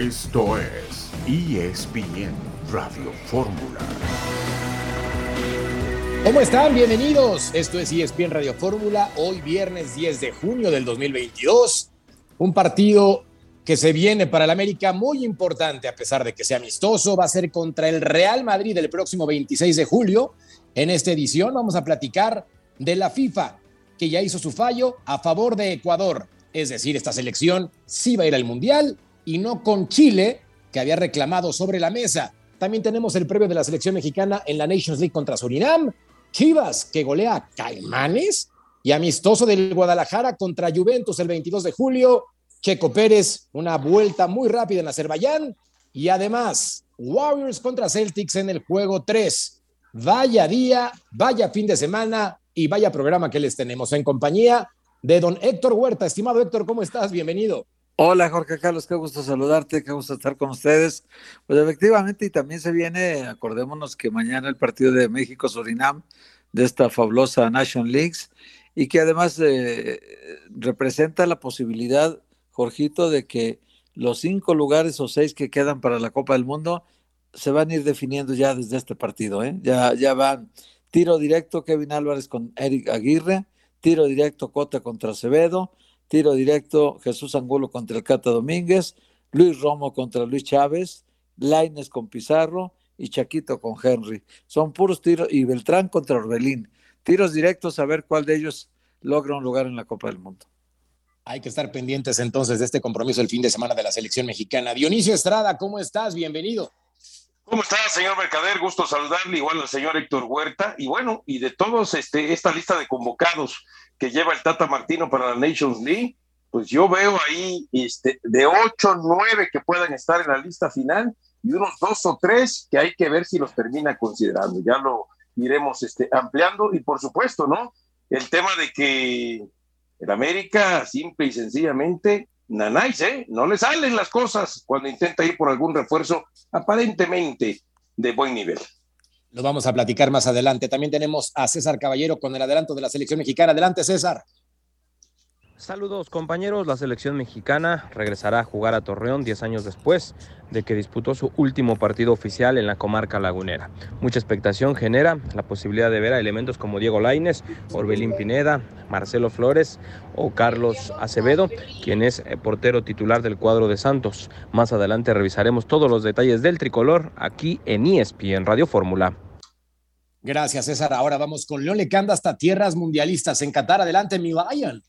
Esto es ESPN Radio Fórmula. ¿Cómo están? Bienvenidos. Esto es ESPN Radio Fórmula. Hoy viernes 10 de junio del 2022. Un partido que se viene para el América muy importante, a pesar de que sea amistoso. Va a ser contra el Real Madrid el próximo 26 de julio. En esta edición vamos a platicar de la FIFA, que ya hizo su fallo a favor de Ecuador. Es decir, esta selección sí va a ir al Mundial y no con Chile, que había reclamado sobre la mesa. También tenemos el previo de la selección mexicana en la Nations League contra Surinam. Chivas, que golea a Caimanes. Y amistoso del Guadalajara contra Juventus el 22 de julio. Checo Pérez, una vuelta muy rápida en Azerbaiyán. Y además, Warriors contra Celtics en el juego 3. Vaya día, vaya fin de semana y vaya programa que les tenemos en compañía de don Héctor Huerta. Estimado Héctor, ¿cómo estás? Bienvenido. Hola Jorge Carlos, qué gusto saludarte, qué gusto estar con ustedes. Pues efectivamente, y también se viene, acordémonos que mañana el partido de México-Surinam de esta fabulosa Nation Leagues y que además eh, representa la posibilidad, Jorgito, de que los cinco lugares o seis que quedan para la Copa del Mundo se van a ir definiendo ya desde este partido. ¿eh? Ya, ya van tiro directo Kevin Álvarez con Eric Aguirre, tiro directo Cota contra Acevedo, tiro directo Jesús Angulo contra el Cata Domínguez, Luis Romo contra Luis Chávez, Laines con Pizarro y Chaquito con Henry. Son puros tiros y Beltrán contra Orbelín. Tiros directos a ver cuál de ellos logra un lugar en la Copa del Mundo. Hay que estar pendientes entonces de este compromiso el fin de semana de la selección mexicana. Dionisio Estrada, ¿cómo estás? Bienvenido. ¿Cómo está, señor Mercader? Gusto saludarle, igual al señor Héctor Huerta. Y bueno, y de todos este, esta lista de convocados que lleva el Tata Martino para la Nations League, pues yo veo ahí este, de ocho, nueve que puedan estar en la lista final y unos dos o tres que hay que ver si los termina considerando. Ya lo iremos este, ampliando y por supuesto, ¿no? El tema de que el América simple y sencillamente, nanáis, ¿eh? No le salen las cosas cuando intenta ir por algún refuerzo aparentemente de buen nivel. Lo vamos a platicar más adelante. También tenemos a César Caballero con el adelanto de la selección mexicana. Adelante, César. Saludos compañeros, la selección mexicana regresará a jugar a Torreón 10 años después de que disputó su último partido oficial en la comarca lagunera. Mucha expectación genera la posibilidad de ver a elementos como Diego Laines, Orbelín Pineda, Marcelo Flores o Carlos Acevedo, quien es eh, portero titular del cuadro de Santos. Más adelante revisaremos todos los detalles del tricolor aquí en ESPN Radio Fórmula. Gracias César. Ahora vamos con León Lecanda hasta tierras mundialistas en Qatar. Adelante, mi Bayern.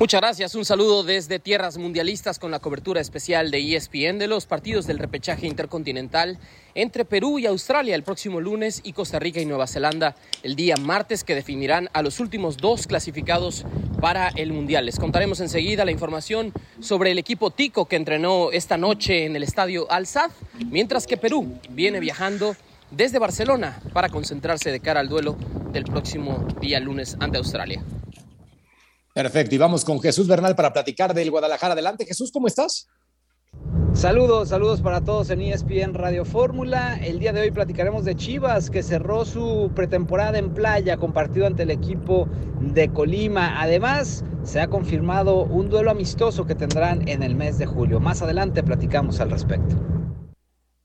Muchas gracias. Un saludo desde Tierras Mundialistas con la cobertura especial de ESPN de los partidos del repechaje intercontinental entre Perú y Australia el próximo lunes y Costa Rica y Nueva Zelanda el día martes que definirán a los últimos dos clasificados para el Mundial. Les contaremos enseguida la información sobre el equipo Tico que entrenó esta noche en el estadio Al mientras que Perú viene viajando desde Barcelona para concentrarse de cara al duelo del próximo día lunes ante Australia. Perfecto, y vamos con Jesús Bernal para platicar del Guadalajara. Adelante, Jesús, ¿cómo estás? Saludos, saludos para todos en ESPN Radio Fórmula. El día de hoy platicaremos de Chivas, que cerró su pretemporada en playa, compartido ante el equipo de Colima. Además, se ha confirmado un duelo amistoso que tendrán en el mes de julio. Más adelante platicamos al respecto.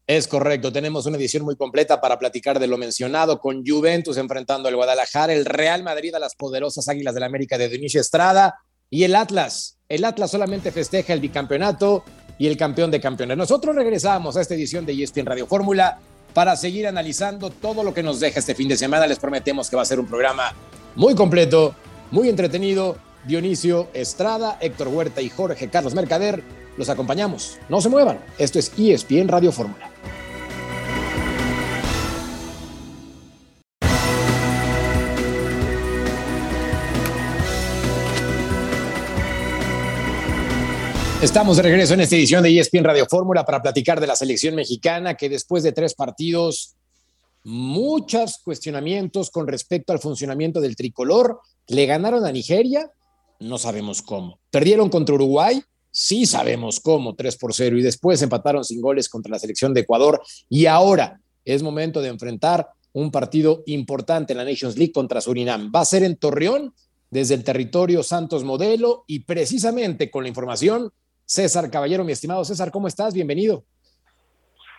Es correcto, tenemos una edición muy completa para platicar de lo mencionado, con Juventus enfrentando al Guadalajara, el Real Madrid a las poderosas Águilas del América de Dionisio Estrada y el Atlas. El Atlas solamente festeja el bicampeonato y el campeón de campeones. Nosotros regresamos a esta edición de ESPN Radio Fórmula para seguir analizando todo lo que nos deja este fin de semana. Les prometemos que va a ser un programa muy completo, muy entretenido. Dionisio Estrada, Héctor Huerta y Jorge Carlos Mercader los acompañamos. No se muevan. Esto es ESPN Radio Fórmula. Estamos de regreso en esta edición de ESPN Radio Fórmula para platicar de la selección mexicana que después de tres partidos, muchos cuestionamientos con respecto al funcionamiento del tricolor, le ganaron a Nigeria, no sabemos cómo. Perdieron contra Uruguay, sí sabemos cómo, 3 por 0, y después empataron sin goles contra la selección de Ecuador. Y ahora es momento de enfrentar un partido importante en la Nations League contra Surinam. Va a ser en Torreón, desde el territorio Santos Modelo, y precisamente con la información César Caballero. Mi estimado César, ¿cómo estás? Bienvenido.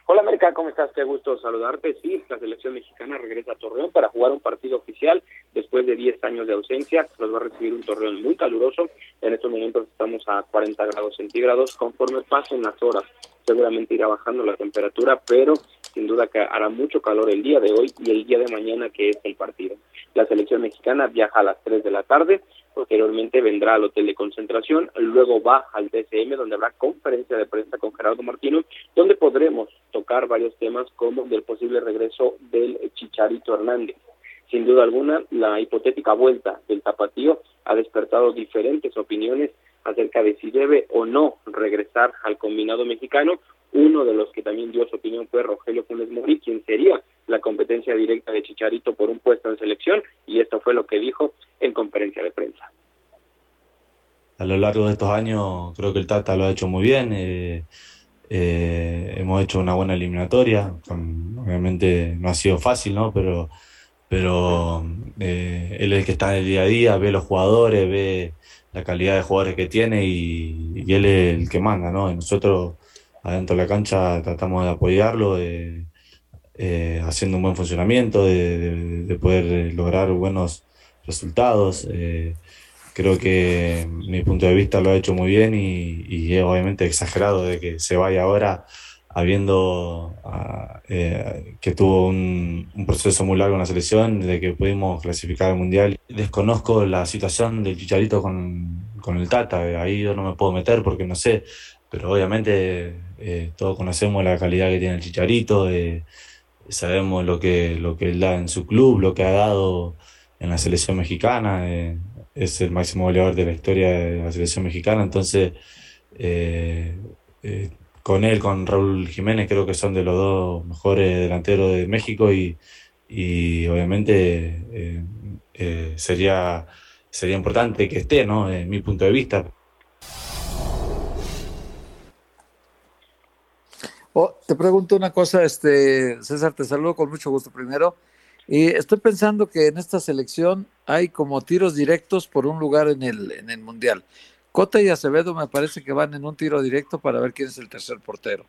Hola América, ¿cómo estás? Qué gusto saludarte. Sí, la selección mexicana regresa a Torreón para jugar un partido oficial después de 10 años de ausencia. Nos va a recibir un Torreón muy caluroso. En estos momentos estamos a 40 grados centígrados. Conforme pasen las horas, seguramente irá bajando la temperatura, pero sin duda que hará mucho calor el día de hoy y el día de mañana que es el partido. La selección mexicana viaja a las 3 de la tarde Posteriormente vendrá al hotel de concentración, luego va al TCM donde habrá conferencia de prensa con Gerardo Martino, donde podremos tocar varios temas como del posible regreso del Chicharito Hernández. Sin duda alguna, la hipotética vuelta del tapatío ha despertado diferentes opiniones acerca de si debe o no regresar al combinado mexicano. Uno de los que también dio su opinión fue Rogelio Funes Mori, quien sería la competencia directa de Chicharito por un puesto en selección, y esto fue lo que dijo en conferencia de prensa. A lo largo de estos años creo que el Tata lo ha hecho muy bien. Eh, eh, hemos hecho una buena eliminatoria. obviamente no ha sido fácil, ¿no? Pero, pero eh, él es el que está en el día a día, ve los jugadores, ve la calidad de jugadores que tiene y, él es el que manda, ¿no? nosotros adentro de la cancha tratamos de apoyarlo, haciendo un buen funcionamiento, de poder lograr buenos resultados. Eh, creo que mi punto de vista lo ha hecho muy bien y, es obviamente exagerado de que se vaya ahora habiendo ah, eh, que tuvo un, proceso muy largo en la selección, de que pudimos clasificar al Mundial. Desconozco la situación del Chicharito con, con el Tata, ahí yo no me puedo meter porque no sé, pero obviamente eh, todos conocemos la calidad que tiene el Chicharito, sabemos lo que, lo que él da en su club, lo que ha dado en la selección mexicana, eh, es el máximo goleador de la historia de la selección mexicana, entonces eh, eh, con él, con Raúl Jiménez, creo que son de los dos mejores delanteros de México y, obviamente sería, sería importante que esté, ¿no? En mi punto de vista. Oh, te pregunto una cosa, este César, te saludo con mucho gusto primero. Y estoy pensando que en esta selección hay como tiros directos por un lugar en el, en el Mundial. Cota y Acevedo me parece que van en un tiro directo para ver quién es el tercer portero.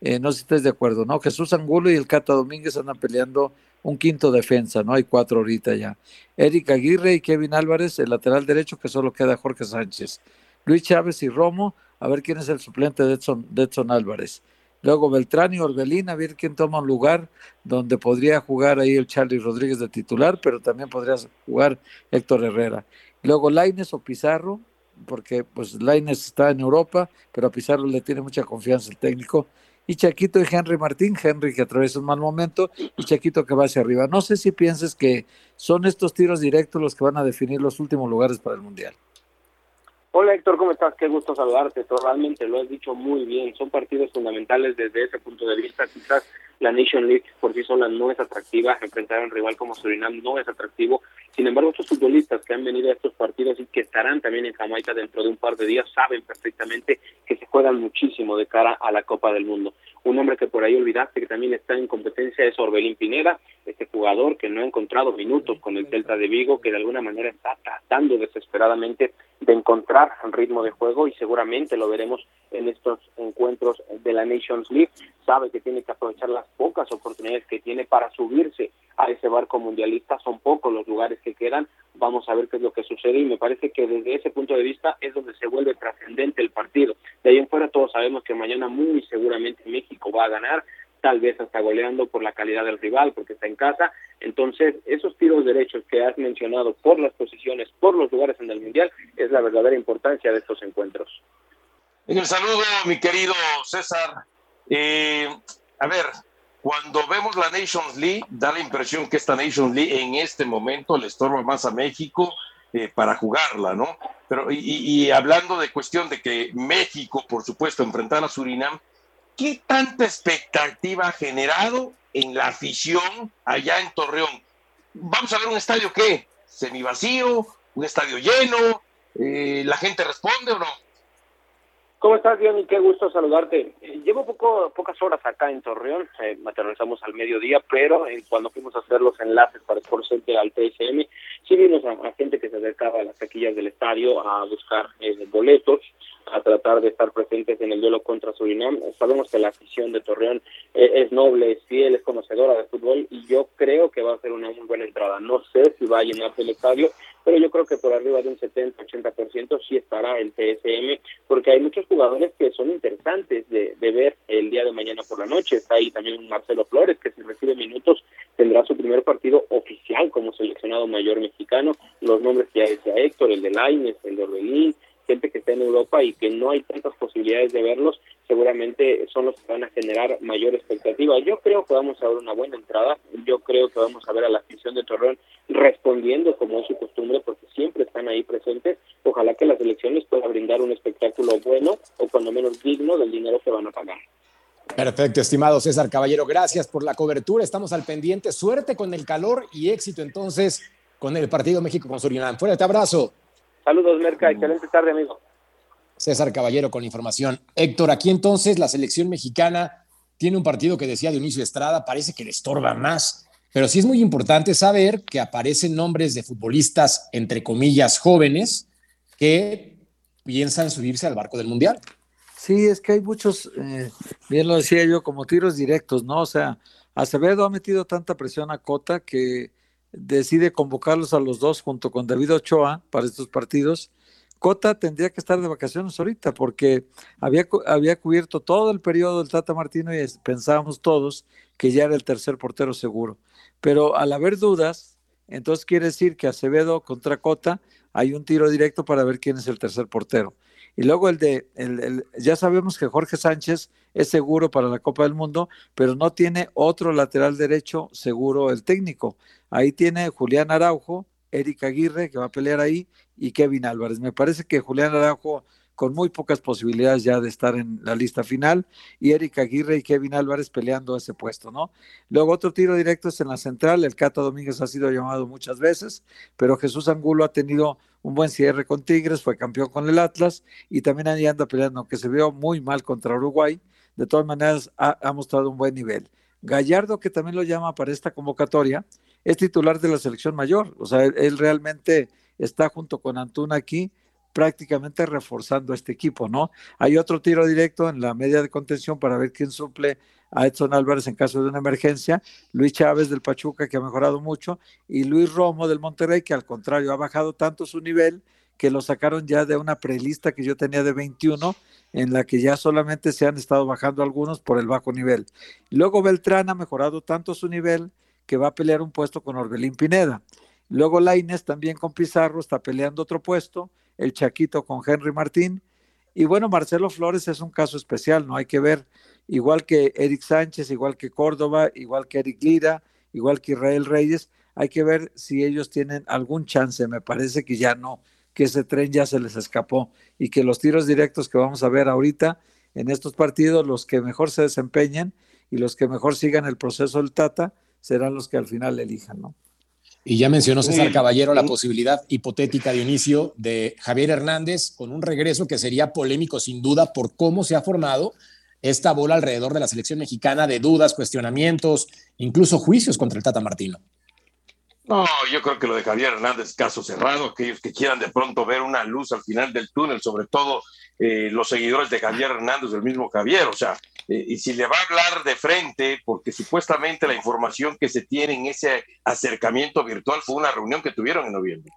Eh, no sé si estés de acuerdo, ¿no? Jesús Angulo y el Cata Domínguez andan peleando un quinto defensa, ¿no? Hay cuatro ahorita ya. Eric Aguirre y Kevin Álvarez, el lateral derecho, que solo queda Jorge Sánchez. Luis Chávez y Romo, a ver quién es el suplente de Edson, de Edson Álvarez. Luego Beltrán y Orbelín, a ver quién toma un lugar donde podría jugar ahí el Charlie Rodríguez de titular, pero también podría jugar Héctor Herrera. Luego Laines o Pizarro, porque pues Laines está en Europa, pero a Pizarro le tiene mucha confianza el técnico. Y Chaquito y Henry Martín, Henry que atraviesa un mal momento y Chaquito que va hacia arriba. No sé si pienses que son estos tiros directos los que van a definir los últimos lugares para el Mundial. Hola Héctor, ¿cómo estás? Qué gusto saludarte. Realmente lo has dicho muy bien. Son partidos fundamentales desde ese punto de vista. Quizás la Nation League por sí sola no es atractiva. Enfrentar a un rival como Surinam no es atractivo. Sin embargo, estos futbolistas que han venido a estos partidos y que estarán también en Jamaica dentro de un par de días saben perfectamente que se juegan muchísimo de cara a la Copa del Mundo. Un hombre que por ahí olvidaste que también está en competencia es Orbelín Pineda, este jugador que no ha encontrado minutos con el Celta de Vigo, que de alguna manera está tratando desesperadamente de encontrar el ritmo de juego y seguramente lo veremos en estos encuentros de la Nations League. Sabe que tiene que aprovechar las pocas oportunidades que tiene para subirse a ese barco mundialista. Son pocos los lugares que quedan. Vamos a ver qué es lo que sucede y me parece que desde ese punto de vista es donde se vuelve trascendente el partido. De ahí en fuera todos sabemos que mañana muy seguramente México va a ganar tal vez hasta goleando por la calidad del rival, porque está en casa. Entonces, esos tiros derechos que has mencionado por las posiciones, por los lugares en el Mundial, es la verdadera importancia de estos encuentros. En el saludo, mi querido César. Eh, a ver, cuando vemos la Nations League, da la impresión que esta Nations League en este momento le estorba más a México eh, para jugarla, ¿no? Pero, y, y, hablando de cuestión de que México, por supuesto, enfrentar a Surinam, ¿qué tanta expectativa ha generado en la afición allá en Torreón? Vamos a ver un estadio qué, semivacío, un estadio lleno, eh, la gente responde o no? ¿Cómo estás, Dion? Qué gusto saludarte. Eh, llevo poco, pocas horas acá en Torreón, eh, materializamos al mediodía, pero eh, cuando fuimos a hacer los enlaces para Sport Center al TSM, sí vimos a, gente que se acercaba a las taquillas del estadio a buscar eh, boletos, a tratar de estar presentes en el duelo contra Surinam. Sabemos que la afición de Torreón es noble, es fiel, es conocedora de fútbol y yo creo que va a ser una muy buena entrada. No sé si va a llenarse el estadio, pero yo creo que por arriba de un 70-80% sí estará el TSM, porque hay muchos jugadores que son interesantes de, de, ver el día de mañana por la noche. Está ahí también Marcelo Flores, que si recibe minutos tendrá su primer partido oficial como seleccionado mayor mexicano. Los nombres que ya decía Héctor, el de Laines, el de Orbelín, gente que está en Europa y que no hay tantas posibilidades de verlos, seguramente son los que van a generar mayor expectativa. Yo creo que vamos a ver una buena entrada, yo creo que vamos a ver a la afición de Torreón respondiendo como es su costumbre, porque siempre están ahí presentes. Ojalá que las elecciones puedan brindar un espectáculo bueno o cuando menos digno del dinero que van a pagar. Perfecto, estimado César Caballero, gracias por la cobertura. Estamos al pendiente. Suerte con el calor y éxito entonces con el partido México con Surinam. Fuerte abrazo. Saludos, Merca. Excelente tarde, amigo. César Caballero con la información. Héctor, aquí entonces la selección mexicana tiene un partido que decía Dionisio Estrada, parece que le estorba más, pero sí es muy importante saber que aparecen nombres de futbolistas, entre comillas, jóvenes, que piensan subirse al barco del Mundial. Sí, es que hay muchos, eh, bien lo decía yo, como tiros directos, ¿no? O sea, Acevedo ha metido tanta presión a Cota que decide convocarlos a los dos junto con David Ochoa para estos partidos. Cota tendría que estar de vacaciones ahorita porque había, había cubierto todo el periodo del Tata Martino y pensábamos todos que ya era el tercer portero seguro. Pero al haber dudas, entonces quiere decir que Acevedo contra Cota hay un tiro directo para ver quién es el tercer portero. Y luego el de, el, ya sabemos que Jorge Sánchez es seguro para la Copa del Mundo, pero no tiene otro lateral derecho seguro el técnico. Ahí tiene Julián Araujo, Eric Aguirre, que va a pelear ahí, y Kevin Álvarez. Me parece que Julián Araujo con muy pocas posibilidades ya de estar en la lista final, y Eric Aguirre y Kevin Álvarez peleando ese puesto, ¿no? Luego otro tiro directo es en la central, el Cata Domínguez ha sido llamado muchas veces, pero Jesús Angulo ha tenido un buen cierre con Tigres, fue campeón con el Atlas, y también ahí anda peleando, aunque se vio muy mal contra Uruguay, de todas maneras ha, mostrado un buen nivel. Gallardo, que también lo llama para esta convocatoria, es titular de la selección mayor, o sea, él realmente está junto con Antuna aquí prácticamente reforzando este equipo, ¿no? Hay otro tiro directo en la media de contención para ver quién suple a Edson Álvarez en caso de una emergencia, Luis Chávez del Pachuca que ha mejorado mucho y Luis Romo del Monterrey que al contrario ha bajado tanto su nivel que lo sacaron ya de una prelista que yo tenía de 21 en la que ya solamente se han estado bajando algunos por el bajo nivel. Luego Beltrán ha mejorado tanto su nivel que va a pelear un puesto con Orbelín Pineda. Luego Laines también con Pizarro está peleando otro puesto el Chaquito con Henry Martín. Y bueno, Marcelo Flores es un caso especial, ¿no? Hay que ver, igual que Eric Sánchez, igual que Córdoba, igual que Eric Lira, igual que Israel Reyes, hay que ver si ellos tienen algún chance. Me parece que ya no, que ese tren ya se les escapó y que los tiros directos que vamos a ver ahorita en estos partidos, los que mejor se desempeñen y los que mejor sigan el proceso del Tata, serán los que al final elijan, ¿no? Y ya mencionó César Caballero la posibilidad hipotética de inicio de Javier Hernández con un regreso que sería polémico sin duda por cómo se ha formado esta bola alrededor de la selección mexicana de dudas, cuestionamientos, incluso juicios contra el Tata Martino. No, yo creo que lo de Javier Hernández, caso cerrado, aquellos que quieran de pronto ver una luz al final del túnel, sobre todo eh, los seguidores de Javier Hernández, el mismo Javier, o sea, eh, y si le va a hablar de frente, porque supuestamente la información que se tiene en ese acercamiento virtual fue una reunión que tuvieron en noviembre,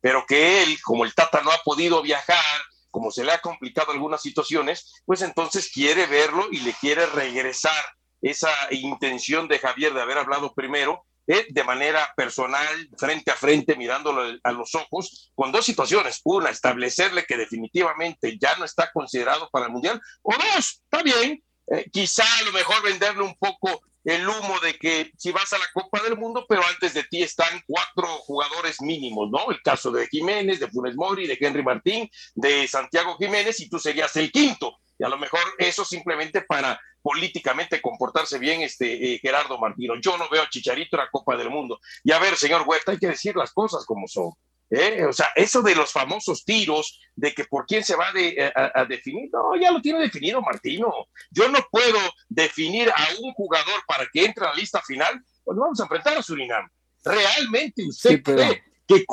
pero que él, como el Tata no ha podido viajar, como se le ha complicado algunas situaciones, pues entonces quiere verlo y le quiere regresar esa intención de Javier de haber hablado primero eh, de manera personal, frente a frente, mirándolo a los ojos, con dos situaciones. Una, establecerle que definitivamente ya no está considerado para el Mundial. O dos, está bien, eh, quizá a lo mejor venderle un poco el humo de que si vas a la Copa del Mundo, pero antes de ti están cuatro jugadores mínimos, ¿no? El caso de Jiménez, de Funes Mori, de Henry Martín, de Santiago Jiménez, y tú serías el quinto. Y a lo mejor eso simplemente para políticamente comportarse bien este eh, Gerardo Martino. Yo no veo a Chicharito en la Copa del Mundo. Y a ver, señor Huerta, hay que decir las cosas como son. ¿eh? O sea, eso de los famosos tiros, de que por quién se va de, a, definir, no, ya lo tiene definido Martino. Yo no puedo definir a un jugador para que entre a la lista final, pues vamos a enfrentar a Surinam. ¿Realmente usted cree que,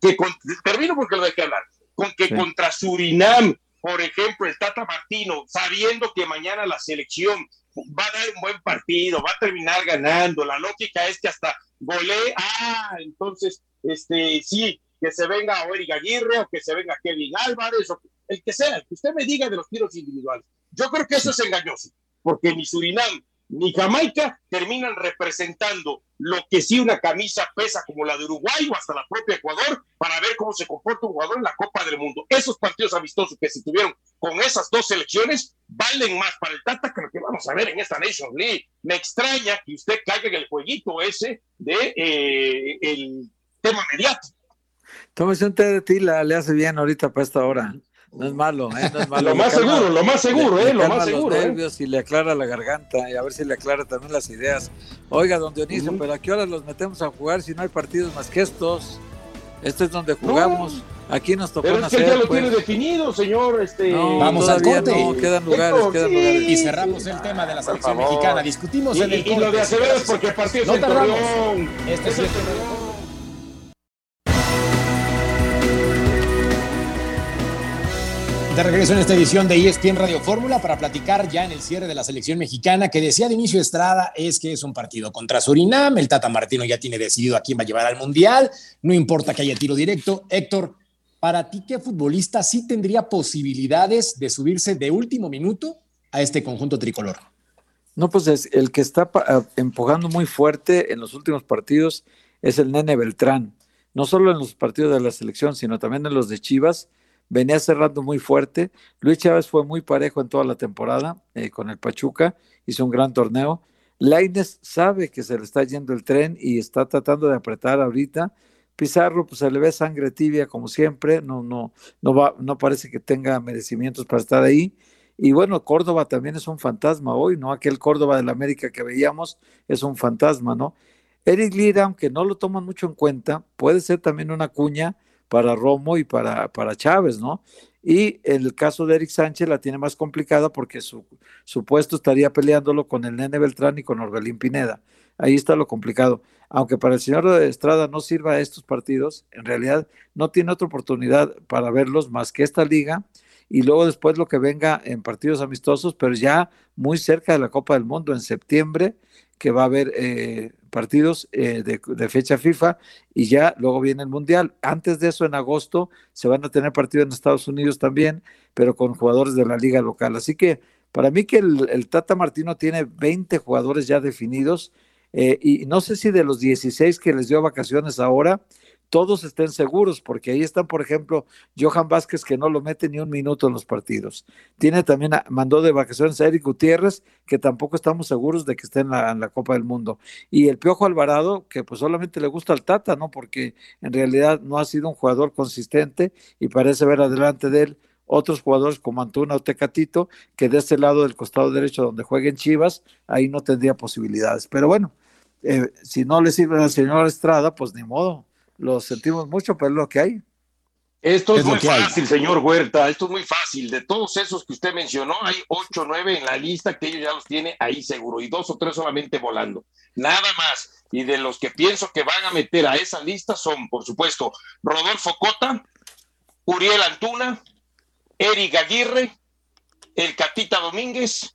que termino porque lo dejé hablar, con que contra Surinam, por ejemplo, el Tata Martino, sabiendo que mañana la selección va a dar un buen partido, va a terminar ganando, la lógica es que hasta golee, ah, entonces, este, sí, que se venga Eric Aguirre o que se venga Kevin Álvarez o el que sea, que usted me diga de los tiros individuales. Yo creo que eso es engañoso, porque ni Surinam ni Jamaica terminan representando lo que sí una camisa pesa como la de Uruguay o hasta la propia Ecuador para ver cómo se comporta un jugador en la Copa del Mundo. Esos partidos amistosos que se tuvieron con esas dos selecciones valen más para el Tata que lo que vamos a ver en esta Nation League. Me extraña que usted caiga en el jueguito ese de eh, el tema mediático. Tómese un té de tila, le hace bien ahorita para esta hora. No es malo, ¿eh? No es malo. lo más seguro, lo más seguro, ¿eh? lo más seguro. Los ¿eh? nervios y le aclara la garganta y a ver si le aclara también las ideas. Oiga, don Dionisio, pero ¿a qué hora los metemos a jugar si no hay partidos más que estos? Este es donde jugamos. Aquí nos tocó Pero es que ya lo tiene pues. definido, señor. Este... Vamos al corte. No, quedan lugares, quedan lugares. Y cerramos el tema de la selección mexicana. Discutimos en el y, y lo de Acevedo es porque el partido no es el Este es el De regreso en esta edición de ESPN Radio Fórmula para platicar ya en el cierre de la selección mexicana que decía de inicio Estrada es que es un partido contra Surinam, el Tata Martino ya tiene decidido a quién va a llevar al Mundial, no importa que haya tiro directo. Héctor, para ti, ¿qué futbolista sí tendría posibilidades de subirse de último minuto a este conjunto tricolor? No, pues es el que está ah, empujando muy fuerte en los últimos partidos es el Nene Beltrán, no solo en los partidos de la selección, sino también en los de Chivas venía cerrando muy fuerte. Luis Chávez fue muy parejo en toda la temporada eh, con el Pachuca, hizo un gran torneo. Laines sabe que se le está yendo el tren y está tratando de apretar ahorita. Pizarro, pues se le ve sangre tibia como siempre, no, no, no va, no parece que tenga merecimientos para estar ahí. Y bueno, Córdoba también es un fantasma hoy, ¿no? Aquel Córdoba del América que veíamos es un fantasma, ¿no? Eric Lira, aunque no lo toman mucho en cuenta, puede ser también una cuña para Romo y para, para Chávez, ¿no? Y el caso de Eric Sánchez la tiene más complicada porque su, su puesto estaría peleándolo con el Nene Beltrán y con Orbelín Pineda. Ahí está lo complicado. Aunque para el señor Estrada no sirva estos partidos, en realidad no tiene otra oportunidad para verlos más que esta liga y luego después lo que venga en partidos amistosos, pero ya muy cerca de la Copa del Mundo en septiembre, que va a haber eh, partidos eh, de, fecha FIFA y ya luego viene el Mundial. Antes de eso, en agosto, se van a tener partidos en Estados Unidos también, pero con jugadores de la liga local. Así que para mí que el, Tata Martino tiene 20 jugadores ya definidos eh, y no sé si de los 16 que les dio vacaciones ahora, todos estén seguros, porque ahí están, por ejemplo, Johan Vázquez, que no lo mete ni un minuto en los partidos. Tiene también, mandó de vacaciones a Eric Gutiérrez, que tampoco estamos seguros de que esté en la, Copa del Mundo. Y el Piojo Alvarado, que pues solamente le gusta al Tata, ¿no? Porque en realidad no ha sido un jugador consistente y parece ver adelante de él otros jugadores como Antuna o Tecatito, que de este lado del costado derecho donde jueguen Chivas, ahí no tendría posibilidades. Pero bueno, eh, si no le sirve al señor Estrada, pues ni modo lo sentimos mucho, pero es lo que hay. Esto es, muy fácil, señor Huerta, esto es muy fácil. De todos esos que usted mencionó, hay ocho o nueve en la lista que ellos ya los tiene ahí seguro y dos o tres solamente volando. Nada más. Y de los que pienso que van a meter a esa lista son, por supuesto, Rodolfo Cota, Uriel Antuna, Eric Aguirre, el Catita Domínguez,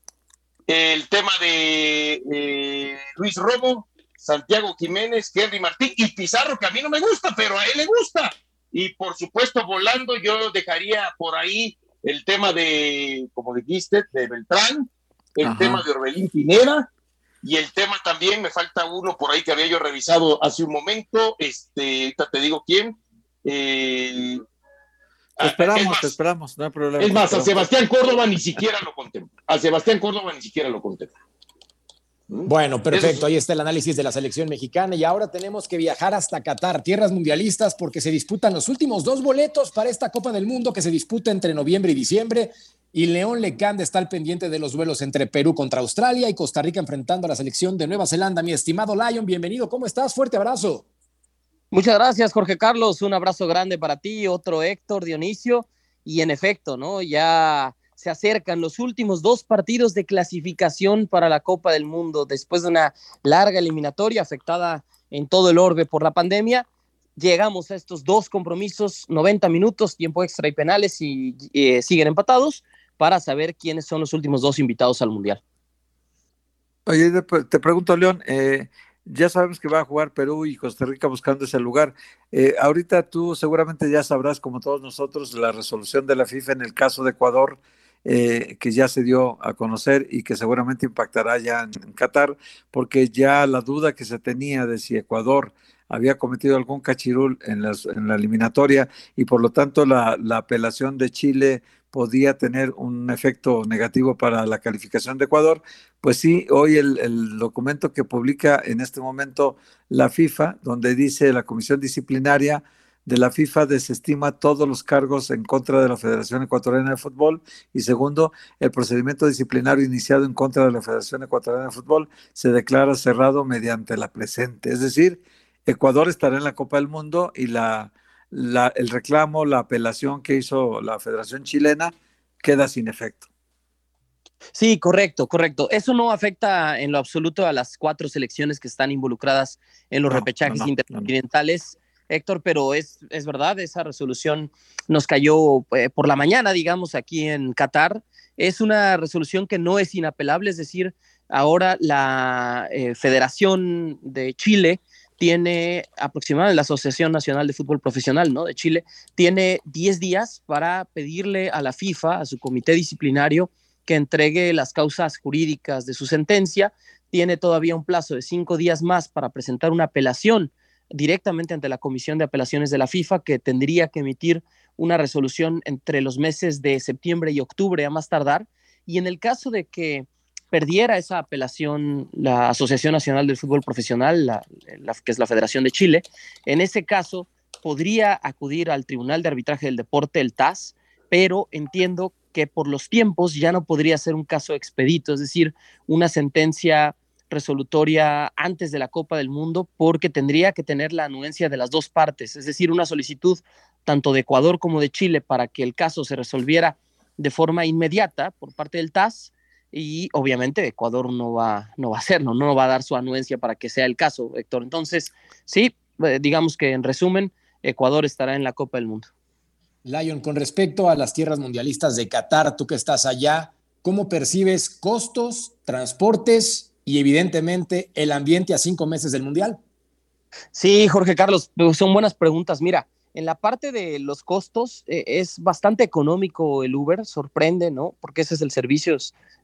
el tema de eh, Luis Romo, Santiago Jiménez, Henry Martín y Pizarro, que a mí no me gusta, pero a él le gusta. Y por supuesto, volando, yo dejaría por ahí el tema de, como dijiste, de Beltrán, el tema de Orbelín Pineda, y el tema también, me falta uno por ahí que había yo revisado hace un momento, este, te digo quién. Eh, te esperamos, te esperamos, no hay problema. Es más, a Sebastián Córdoba ni siquiera lo contempla. A Sebastián Córdoba ni siquiera lo contempla. Bueno, perfecto. Ahí está el análisis de la selección mexicana y ahora tenemos que viajar hasta Qatar, tierras mundialistas, porque se disputan los últimos dos boletos para esta Copa del Mundo que se disputa entre noviembre y diciembre. Y León Lecanda está al pendiente de los vuelos entre Perú contra Australia y Costa Rica enfrentando a la selección de Nueva Zelanda. Mi estimado Lion, bienvenido. ¿Cómo estás? Fuerte abrazo. Muchas gracias, Jorge Carlos. Un abrazo grande para ti, otro Héctor Dionisio. Y en efecto, ¿no? Ya se acercan los últimos dos partidos de clasificación para la Copa del Mundo después de una larga eliminatoria afectada en todo el orbe por la pandemia. Llegamos a estos dos compromisos, 90 minutos, tiempo extra y penales y eh, siguen empatados para saber quiénes son los últimos dos invitados al Mundial. Oye, te pregunto, León, eh, ya sabemos que va a jugar Perú y Costa Rica buscando ese lugar. Eh, ahorita tú seguramente ya sabrás, como todos nosotros, la resolución de la FIFA en el caso de Ecuador, eh, que ya se dio a conocer y que seguramente impactará ya en, Qatar, porque ya la duda que se tenía de si Ecuador había cometido algún cachirul en, en la eliminatoria y por lo tanto la, la apelación de Chile podía tener un efecto negativo para la calificación de Ecuador, pues sí, hoy el, documento que publica en este momento la FIFA, donde dice la Comisión Disciplinaria de la FIFA desestima todos los cargos en contra de la Federación Ecuatoriana de Fútbol y segundo, el procedimiento disciplinario iniciado en contra de la Federación Ecuatoriana de Fútbol se declara cerrado mediante la presente. Es decir, Ecuador estará en la Copa del Mundo y la el reclamo, la apelación que hizo la Federación Chilena queda sin efecto. Sí, correcto, correcto. Eso no afecta en lo absoluto a las cuatro selecciones que están involucradas en los repechajes intercontinentales, Héctor, pero es, es verdad, esa resolución nos cayó eh, por la mañana, digamos, aquí en Qatar. Es una resolución que no es inapelable, es decir, ahora la eh, Federación de Chile tiene aproximadamente la Asociación Nacional de Fútbol Profesional ¿no? de Chile, tiene 10 días para pedirle a la FIFA, a su comité disciplinario, que entregue las causas jurídicas de su sentencia. Tiene todavía un plazo de cinco días más para presentar una apelación directamente ante la Comisión de Apelaciones de la FIFA, que tendría que emitir una resolución entre los meses de septiembre y octubre a más tardar. Y en el caso de que perdiera esa apelación la Asociación Nacional del Fútbol Profesional, que es la Federación de Chile, en ese caso podría acudir al Tribunal de Arbitraje del Deporte, el TAS, pero entiendo que por los tiempos ya no podría ser un caso expedito, es decir, una sentencia resolutoria antes de la Copa del Mundo, porque tendría que tener la anuencia de las dos partes, es decir, una solicitud tanto de Ecuador como de Chile para que el caso se resolviera de forma inmediata por parte del TAS y obviamente Ecuador no va, no va a hacerlo, no va a dar su anuencia para que sea el caso, Héctor. Entonces, sí, eh, digamos que en resumen, Ecuador estará en la Copa del Mundo. Lion, con respecto a las tierras mundialistas de Qatar, tú que estás allá, ¿cómo percibes costos, transportes y evidentemente el ambiente a cinco meses del Mundial? Sí, Jorge Carlos, pues, son buenas preguntas. Mira, en la parte de los costos eh, es bastante económico el Uber, sorprende, ¿no? Porque ese es el servicio,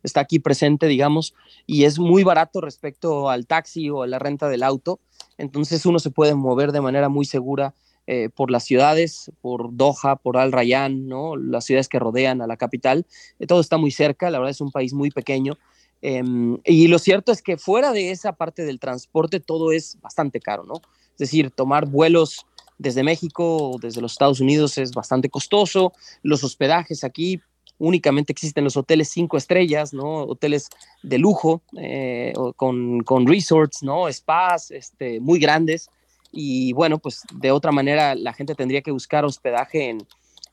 está aquí presente, digamos, y es muy barato respecto al taxi o a la renta del auto. Entonces uno se puede mover de manera muy segura eh, por las ciudades, por Doha, por Al Rayyan, ¿no? Las ciudades que rodean a la capital. Eh, todo está muy cerca, la verdad es un país muy pequeño. Em, y lo cierto es que fuera de esa parte del transporte todo es bastante caro, ¿no? Es decir, tomar vuelos desde México o desde los Estados Unidos es bastante costoso. Los hospedajes aquí únicamente existen los hoteles cinco estrellas, ¿no? Hoteles de lujo, eh, con, con, resorts, ¿no? Spas, este, muy grandes. Y bueno, pues de otra manera la gente tendría que buscar hospedaje en,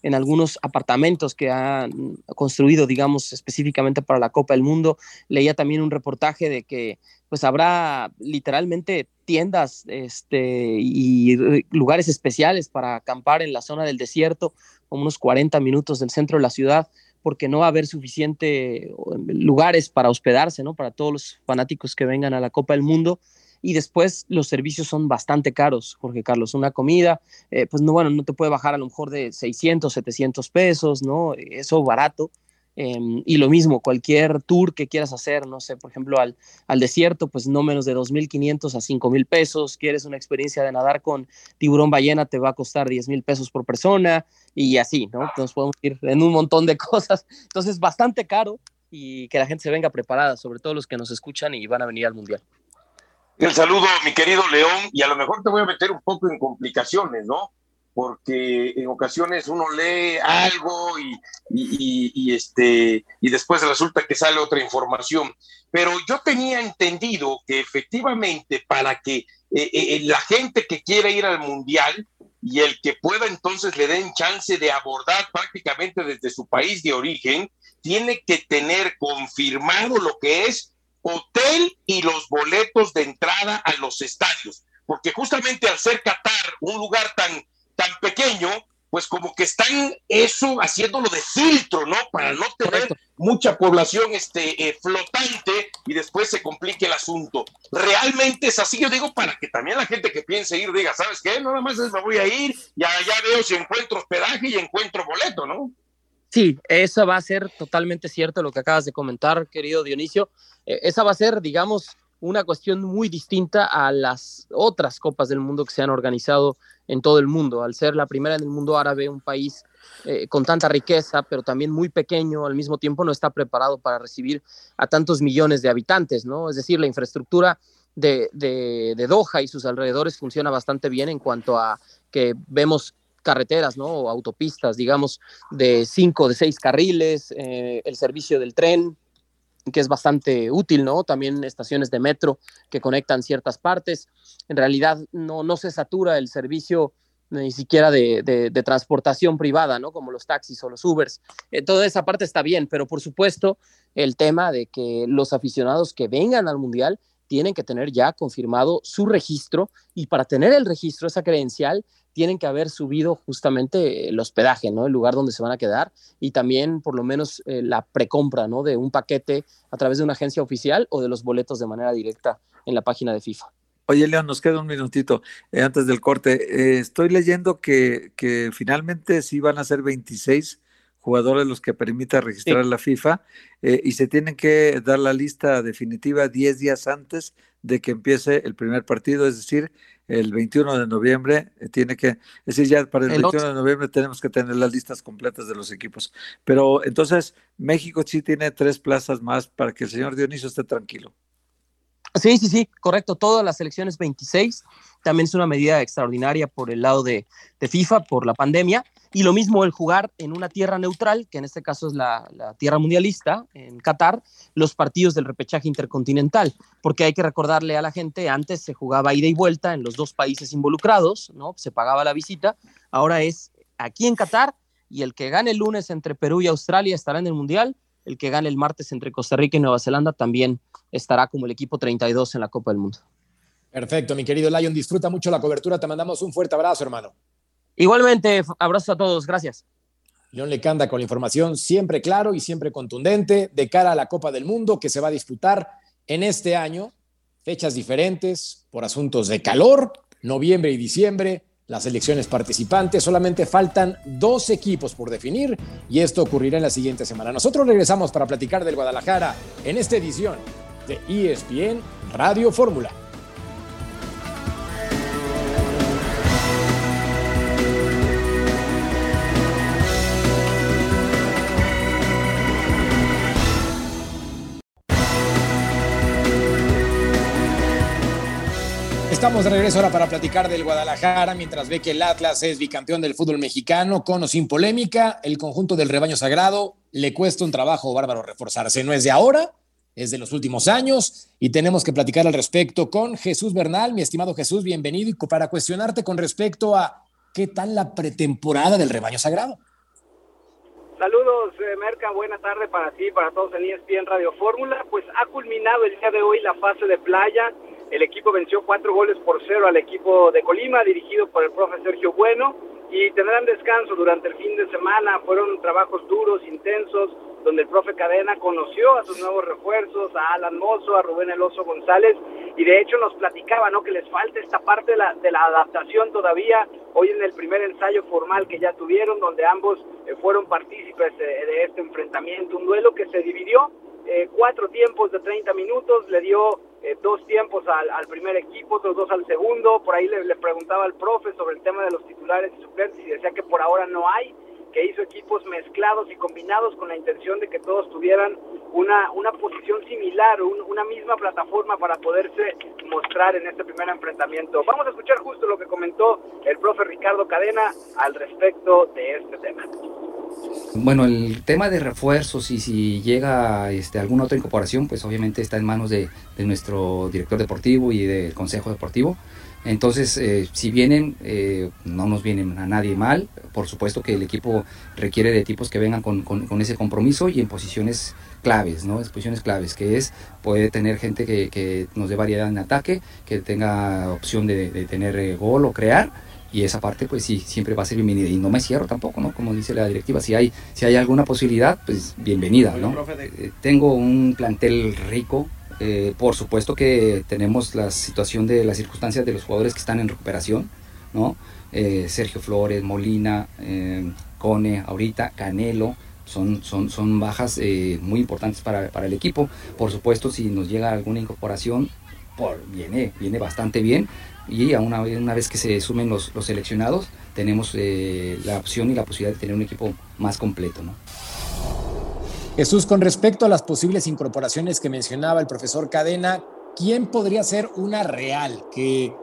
en algunos apartamentos que han construido, digamos, específicamente para la Copa del Mundo. Leía también un reportaje de que pues habrá literalmente tiendas este, y lugares especiales para acampar en la zona del desierto, como unos 40 minutos del centro de la ciudad, porque no va a haber suficiente lugares para hospedarse, ¿no? Para todos los fanáticos que vengan a la Copa del Mundo y después los servicios son bastante caros, Jorge Carlos. Una comida, eh, pues no, bueno, no te puede bajar a lo mejor de 600, 700 pesos, ¿no? Eso barato. Em, y lo mismo, cualquier tour que quieras hacer, no sé, por ejemplo, al, al desierto, pues no menos de 2.500 a 5.000 pesos. Quieres una experiencia de nadar con tiburón ballena, te va a costar 10.000 pesos por persona y así, ¿no? Entonces podemos ir en un montón de cosas. Entonces, bastante caro y que la gente se venga preparada, sobre todo los que nos escuchan y van a venir al Mundial. El saludo, mi querido León, y a lo mejor te voy a meter un poco en complicaciones, ¿no? porque en ocasiones uno lee algo y, este, y después resulta que sale otra información. Pero yo tenía entendido que efectivamente para que eh, eh, la gente que quiere ir al Mundial y el que pueda entonces le den chance de abordar prácticamente desde su país de origen, tiene que tener confirmado lo que es hotel y los boletos de entrada a los estadios, porque justamente al ser Qatar un lugar tan tan pequeño, pues como que están eso haciéndolo de filtro, ¿no? Para no tener mucha población este, eh, flotante y después se complique el asunto. Realmente es así, yo digo, para que también la gente que piense ir diga, ¿sabes qué? No, nada más me voy a ir, ya, ya veo si encuentro hospedaje y encuentro boleto, ¿no? Sí, eso va a ser totalmente cierto lo que acabas de comentar, querido Dionisio. Eh, esa va a ser, digamos, una cuestión muy distinta a las otras copas del mundo que se han organizado en todo el mundo, al ser la primera en el mundo árabe, un país eh, con tanta riqueza, pero también muy pequeño, al mismo tiempo no está preparado para recibir a tantos millones de habitantes, ¿no? Es decir, la infraestructura de, de, Doha y sus alrededores funciona bastante bien en cuanto a que vemos carreteras, ¿no? O autopistas, digamos, de cinco, de seis carriles, eh, el servicio del tren, que es bastante útil, ¿no? También estaciones de metro que conectan ciertas partes. En realidad no, no se satura el servicio ni siquiera de, de, transportación privada, ¿no? Como los taxis o los Ubers. Eh, toda esa parte está bien, pero por supuesto el tema de que los aficionados que vengan al Mundial tienen que tener ya confirmado su registro y para tener el registro, esa credencial, tienen que haber subido justamente el hospedaje, ¿no? El lugar donde se van a quedar y también por lo menos eh, la precompra, ¿no? De un paquete a través de una agencia oficial o de los boletos de manera directa en la página de FIFA. Oye, León, nos queda un minutito eh, antes del corte. Eh, estoy leyendo que, que finalmente sí van a ser 26 jugadores los que permita registrar la FIFA y se tienen que dar la lista definitiva 10 días antes de que empiece el primer partido, es decir, el 21 de noviembre eh, tiene que, es decir, ya para el, 21 de noviembre tenemos que tener las listas completas de los equipos. Pero entonces México sí tiene tres plazas más para que el señor Dionisio esté tranquilo. Sí, sí, sí, correcto. Todas las elecciones 26 también es una medida extraordinaria por el lado de, de FIFA, por la pandemia. Y lo mismo el jugar en una tierra neutral, que en este caso es la, tierra mundialista, en Qatar, los partidos del repechaje intercontinental, porque hay que recordarle a la gente, antes se jugaba ida y vuelta en los dos países involucrados, ¿no? Se pagaba la visita, ahora es aquí en Qatar y el que gane el lunes entre Perú y Australia estará en el Mundial, el que gane el martes entre Costa Rica y Nueva Zelanda también estará como el equipo 32 en la Copa del Mundo. Perfecto, mi querido Lion, disfruta mucho la cobertura, te mandamos un fuerte abrazo, hermano. Igualmente, abrazo a todos, gracias. León Lecanda con la información siempre claro y siempre contundente de cara a la Copa del Mundo que se va a disputar en este año. Fechas diferentes por asuntos de calor, noviembre y diciembre, las elecciones participantes. Solamente faltan dos equipos por definir y esto ocurrirá en la siguiente semana. Nosotros regresamos para platicar del Guadalajara en esta edición de ESPN Radio Fórmula. Estamos de regreso ahora para platicar del Guadalajara, mientras ve que el Atlas es bicampeón del fútbol mexicano, con o sin polémica, el conjunto del rebaño sagrado le cuesta un trabajo bárbaro reforzarse. No es de ahora, es de los últimos años y tenemos que platicar al respecto con Jesús Bernal. Mi estimado Jesús, bienvenido y para cuestionarte con respecto a qué tal la pretemporada del rebaño sagrado. Saludos, eh, Merca. Buena tarde para ti, para todos en ESPN Radio Fórmula. Pues ha culminado el día de hoy la fase de playa el equipo venció cuatro goles por cero al equipo de Colima, dirigido por el profe Sergio Bueno, y tendrán descanso durante el fin de semana. Fueron trabajos duros, intensos, donde el profe Cadena conoció a sus nuevos refuerzos, a Alan Mozo, a Rubén Eloso González, y de hecho nos platicaba ¿no? que les falta esta parte de la, adaptación todavía, hoy en el primer ensayo formal que ya tuvieron, donde ambos eh, fueron partícipes de, de, este enfrentamiento, un duelo que se dividió eh, cuatro tiempos de 30 minutos, le dio eh, dos tiempos al, primer equipo, otros dos al segundo, por ahí le, preguntaba al profe sobre el tema de los titulares y suplentes y decía que por ahora no hay, que hizo equipos mezclados y combinados con la intención de que todos tuvieran una, una posición similar, una misma plataforma para poderse mostrar en este primer enfrentamiento. Vamos a escuchar justo lo que comentó el profe Ricardo Cadena al respecto de este tema. Bueno, el tema de refuerzos y si llega este, alguna otra incorporación, pues obviamente está en manos de, nuestro director deportivo y del consejo deportivo. Entonces, eh, si vienen, eh, no nos vienen a nadie mal. Por supuesto que el equipo requiere de tipos que vengan con, ese compromiso y en posiciones claves, ¿no? En posiciones claves, que es, puede tener gente que, nos dé variedad en ataque, que tenga opción de, de tener eh, gol o crear y esa parte pues sí siempre va a ser bienvenida. Y no me cierro tampoco no como dice la directiva si hay si hay alguna posibilidad pues bienvenida no eh, tengo un plantel rico eh, por supuesto que tenemos la situación de las circunstancias de los jugadores que están en recuperación no eh, Sergio Flores Molina Cone ahorita Canelo son, son, son bajas muy importantes para, para el equipo. Por supuesto si nos llega alguna incorporación por, viene, viene bastante bien y a una, una vez que se sumen los, los seleccionados, tenemos eh, la opción y la posibilidad de tener un equipo más completo. ¿no? Jesús, con respecto a las posibles incorporaciones que mencionaba el profesor Cadena, ¿quién podría ser una real que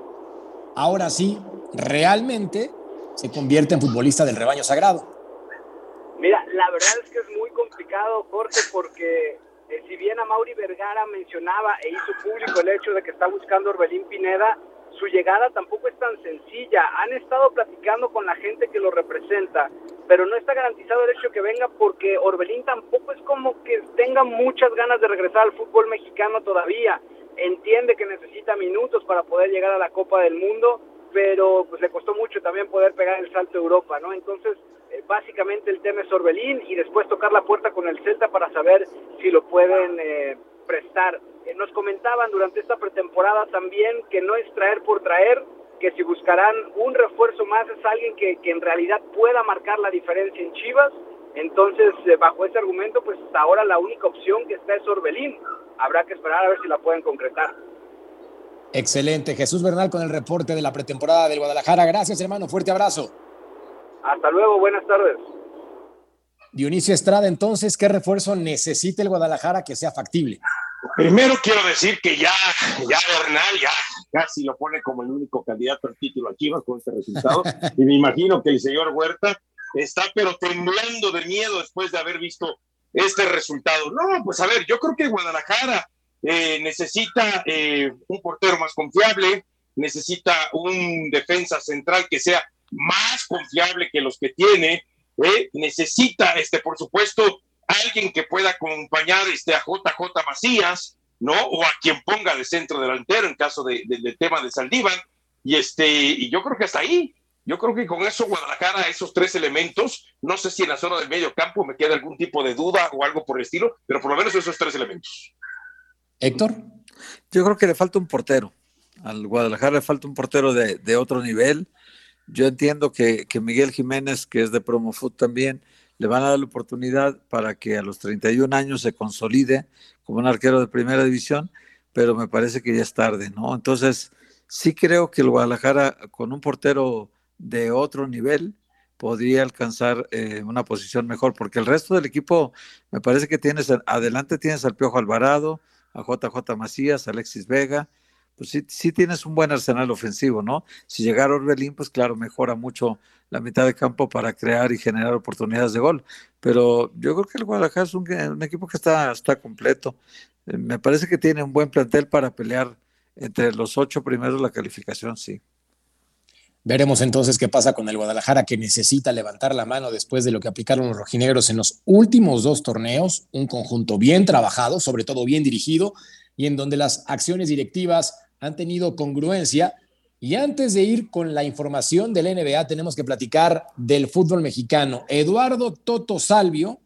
ahora sí realmente se convierte en futbolista del rebaño sagrado? Mira, la verdad es que es muy complicado, Jorge, porque eh, si bien a Mauri Vergara mencionaba e hizo público el hecho de que está buscando Orbelín Pineda, su llegada tampoco es tan sencilla. Han estado platicando con la gente que lo representa, pero no está garantizado el hecho que venga porque Orbelín tampoco es como que tenga muchas ganas de regresar al fútbol mexicano todavía. Entiende que necesita minutos para poder llegar a la Copa del Mundo, pero pues le costó mucho también poder pegar el salto a Europa, ¿no? Entonces, básicamente el tema es Orbelín y después tocar la puerta con el Celta para saber si lo pueden eh, prestar eh, nos comentaban durante esta pretemporada también que no es traer por traer, que si buscarán un refuerzo más es alguien que, en realidad pueda marcar la diferencia en Chivas. Entonces, eh, bajo ese argumento, pues hasta ahora la única opción que está es Orbelín. Habrá que esperar a ver si la pueden concretar. Excelente. Jesús Bernal con el reporte de la pretemporada del Guadalajara. Gracias, hermano. Fuerte abrazo. Hasta luego. Buenas tardes. Dionisio Estrada, entonces, ¿qué refuerzo necesita el Guadalajara que sea factible? Primero quiero decir que ya, ya Bernal ya casi lo pone como el único candidato al título aquí con este resultado. y me imagino que el señor Huerta está pero temblando de miedo después de haber visto este resultado. No, pues a ver, yo creo que Guadalajara eh, necesita eh, un portero más confiable, necesita un defensa central que sea más confiable que los que tiene, eh, necesita, este, por supuesto, alguien que pueda acompañar este, a JJ Macías, ¿no? O a quien ponga de centro delantero en caso de, del tema de Saldívar. Y, este, y yo creo que hasta ahí. Yo creo que con eso Guadalajara, esos tres elementos, no sé si en la zona del medio campo me queda algún tipo de duda o algo por el estilo, pero por lo menos esos tres elementos. Héctor. Yo creo que le falta un portero. Al Guadalajara le falta un portero de, de otro nivel. Yo entiendo que, que, Miguel Jiménez, que es de Promofoot también, le van a dar la oportunidad para que a los 31 años se consolide como un arquero de primera división, pero me parece que ya es tarde, ¿no? Entonces, sí creo que el Guadalajara con un portero de otro nivel podría alcanzar eh, una posición mejor, porque el resto del equipo me parece que tienes, adelante tienes al Piojo Alvarado, a JJ Macías, a Alexis Vega, pues sí, sí tienes un buen arsenal ofensivo, ¿no? Si llegara Orbelín, pues claro, mejora mucho la mitad de campo para crear y generar oportunidades de gol. Pero yo creo que el Guadalajara es un, equipo que está, está completo. Eh, me parece que tiene un buen plantel para pelear entre los ocho primeros la calificación, sí. Veremos entonces qué pasa con el Guadalajara que necesita levantar la mano después de lo que aplicaron los rojinegros en los últimos dos torneos, un conjunto bien trabajado, sobre todo bien dirigido, y en donde las acciones directivas han tenido congruencia y antes de ir con la información del NBA, tenemos que platicar del fútbol mexicano. Eduardo Toto Salvio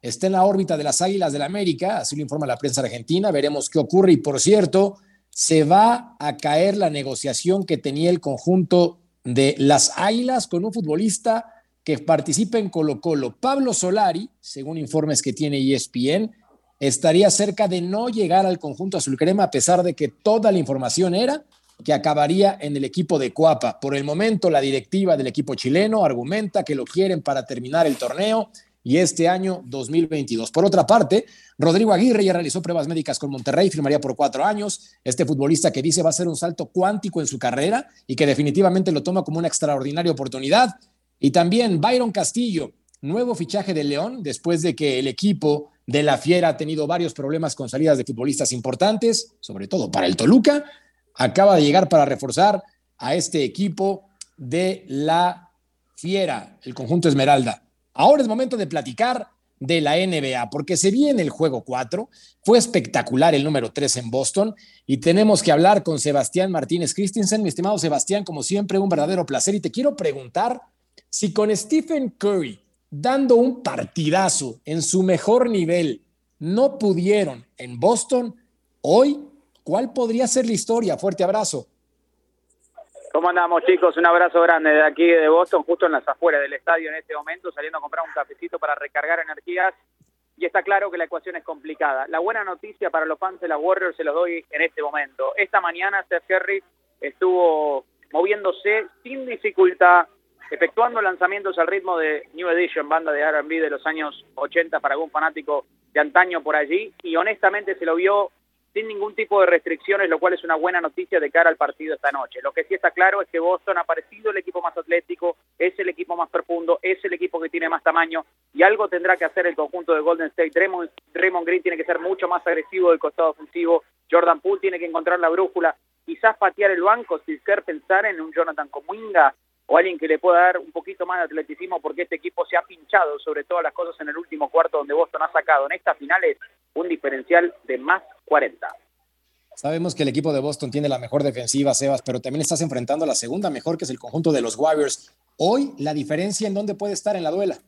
está en la órbita de las Águilas del la América, así lo informa la prensa argentina. Veremos qué ocurre. Y por cierto, se va a caer la negociación que tenía el conjunto de las Águilas con un futbolista que participa en Colo Colo. Pablo Solari, según informes que tiene ESPN, estaría cerca de no llegar al conjunto azul crema a pesar de que toda la información era que acabaría en el equipo de Cuapa. Por el momento, la directiva del equipo chileno argumenta que lo quieren para terminar el torneo y este año 2022. Por otra parte, Rodrigo Aguirre ya realizó pruebas médicas con Monterrey, firmaría por cuatro años. Este futbolista que dice va a ser un salto cuántico en su carrera y que definitivamente lo toma como una extraordinaria oportunidad. Y también Byron Castillo, nuevo fichaje de León, después de que el equipo de la Fiera ha tenido varios problemas con salidas de futbolistas importantes, sobre todo para el Toluca, acaba de llegar para reforzar a este equipo de la Fiera, el conjunto Esmeralda. Ahora es momento de platicar de la NBA, porque se viene el juego 4, fue espectacular el número 3 en Boston y tenemos que hablar con Sebastián Martínez Christensen. Mi estimado Sebastián, como siempre, un verdadero placer y te quiero preguntar si con Stephen Curry dando un partidazo en su mejor nivel no pudieron en Boston, hoy, ¿cuál podría ser la historia? Fuerte abrazo. ¿Cómo andamos chicos? Un abrazo grande de aquí de Boston, justo en las afueras del estadio en este momento, saliendo a comprar un cafecito para recargar energías. Y está claro que la ecuación es complicada. La buena noticia para los fans de las Warriors se los doy en este momento. Esta mañana Steph Curry estuvo moviéndose sin dificultad, efectuando lanzamientos al ritmo de New Edition, banda de R&B de los años 80 para algún fanático de antaño por allí, y honestamente se lo vio sin ningún tipo de restricciones, lo cual es una buena noticia de cara al partido esta noche. Lo que sí está claro es que Boston ha parecido el equipo más atlético, es el equipo más profundo, es el equipo que tiene más tamaño y algo tendrá que hacer el conjunto de Golden State. Draymond, Draymond Green tiene que ser mucho más agresivo del costado ofensivo, Jordan Poole tiene que encontrar la brújula, quizás patear el banco, si quer pensar en un Jonathan Cominga o alguien que le pueda dar un poquito más de atleticismo porque este equipo se ha pinchado sobre todas las cosas en el último cuarto donde Boston ha sacado en estas finales un diferencial de más 40. Sabemos que el equipo de Boston tiene la mejor defensiva, Sebas, pero también estás enfrentando a la segunda mejor, que es el conjunto de los Warriors. Hoy, la diferencia en dónde puede estar en la duela.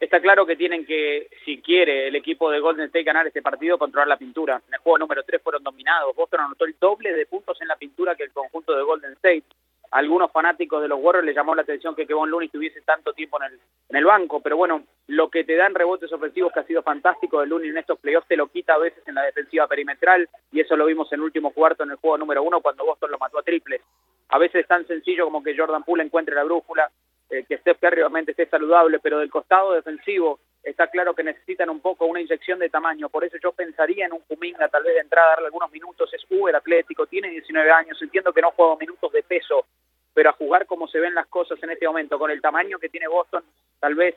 Está claro que tienen que, si quiere el equipo de Golden State ganar este partido, controlar la pintura. En el juego número 3 fueron dominados. Boston anotó el doble de puntos en la pintura que el conjunto de Golden State algunos fanáticos de los Warriors les llamó la atención que Kevon Looney estuviese tanto tiempo en el, en el banco, pero bueno, lo que te dan rebotes ofensivos que ha sido fantástico de Looney en estos playoffs te lo quita a veces en la defensiva perimetral y eso lo vimos en el último cuarto en el juego número uno cuando Boston lo mató a triples. A veces es tan sencillo como que Jordan Poole encuentre la brújula, eh, que Curry obviamente esté saludable, pero del costado defensivo está claro que necesitan un poco una inyección de tamaño, por eso yo pensaría en un Kuminga tal vez de entrada, darle algunos minutos, es Uber Atlético, tiene 19 años, entiendo que no juega minutos de peso, pero a jugar como se ven las cosas en este momento, con el tamaño que tiene Boston, tal vez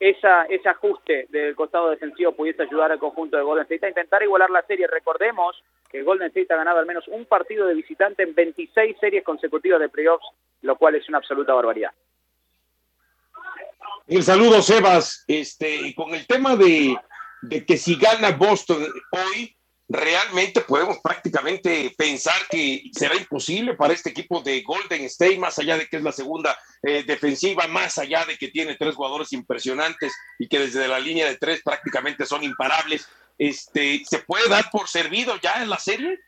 esa, ese ajuste del costado defensivo pudiese ayudar al conjunto de Golden State a intentar igualar la serie. Recordemos que Golden State ha ganado al menos un partido de visitante en 26 series consecutivas de playoffs, lo cual es una absoluta barbaridad. El saludo, Sebas. Este, con el tema de, que si gana Boston hoy, realmente podemos prácticamente pensar que será imposible para este equipo de Golden State, más allá de que es la segunda eh, defensiva, más allá de que tiene tres jugadores impresionantes y que desde la línea de tres prácticamente son imparables. Este, ¿Se puede dar por servido ya en la serie?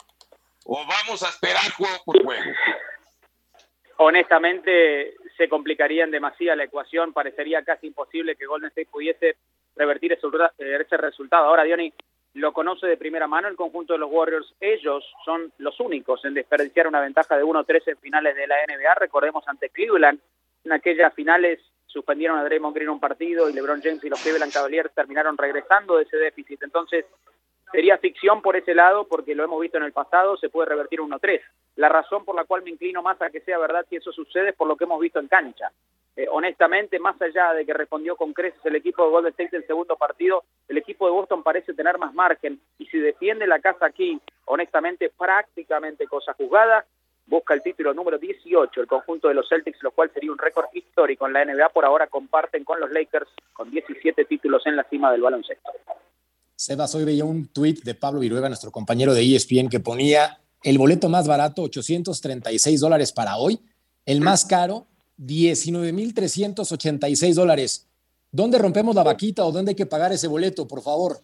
¿O vamos a esperar juego por juego? Honestamente, se complicaría en demasiada la ecuación. Parecería casi imposible que Golden State pudiese revertir ese, resultado. Ahora, Diony, lo conoce de primera mano el conjunto de los Warriors. Ellos son los únicos en desperdiciar una ventaja de 1-3 en finales de la NBA. Recordemos ante Cleveland, en aquellas finales suspendieron a Draymond Green un partido y LeBron James y los Cleveland Cavaliers terminaron regresando de ese déficit. Entonces, sería ficción por ese lado porque lo hemos visto en el pasado, se puede revertir 1-3. La razón por la cual me inclino más a que sea verdad si eso sucede es por lo que hemos visto en cancha. Eh, honestamente, más allá de que respondió con creces el equipo de Golden State en el segundo partido, el equipo de Boston parece tener más margen y si defiende la casa aquí, honestamente, prácticamente cosa jugada, busca el título número 18, el conjunto de los Celtics, lo cual sería un récord histórico en la NBA. Por ahora comparten con los Lakers con 17 títulos en la cima del baloncesto. Sebas, hoy veía un tuit de Pablo Viruega, nuestro compañero de ESPN, que ponía el boleto más barato, 836 dólares para hoy, el más caro, 19.386 dólares. ¿Dónde rompemos la vaquita o dónde hay que pagar ese boleto, por favor?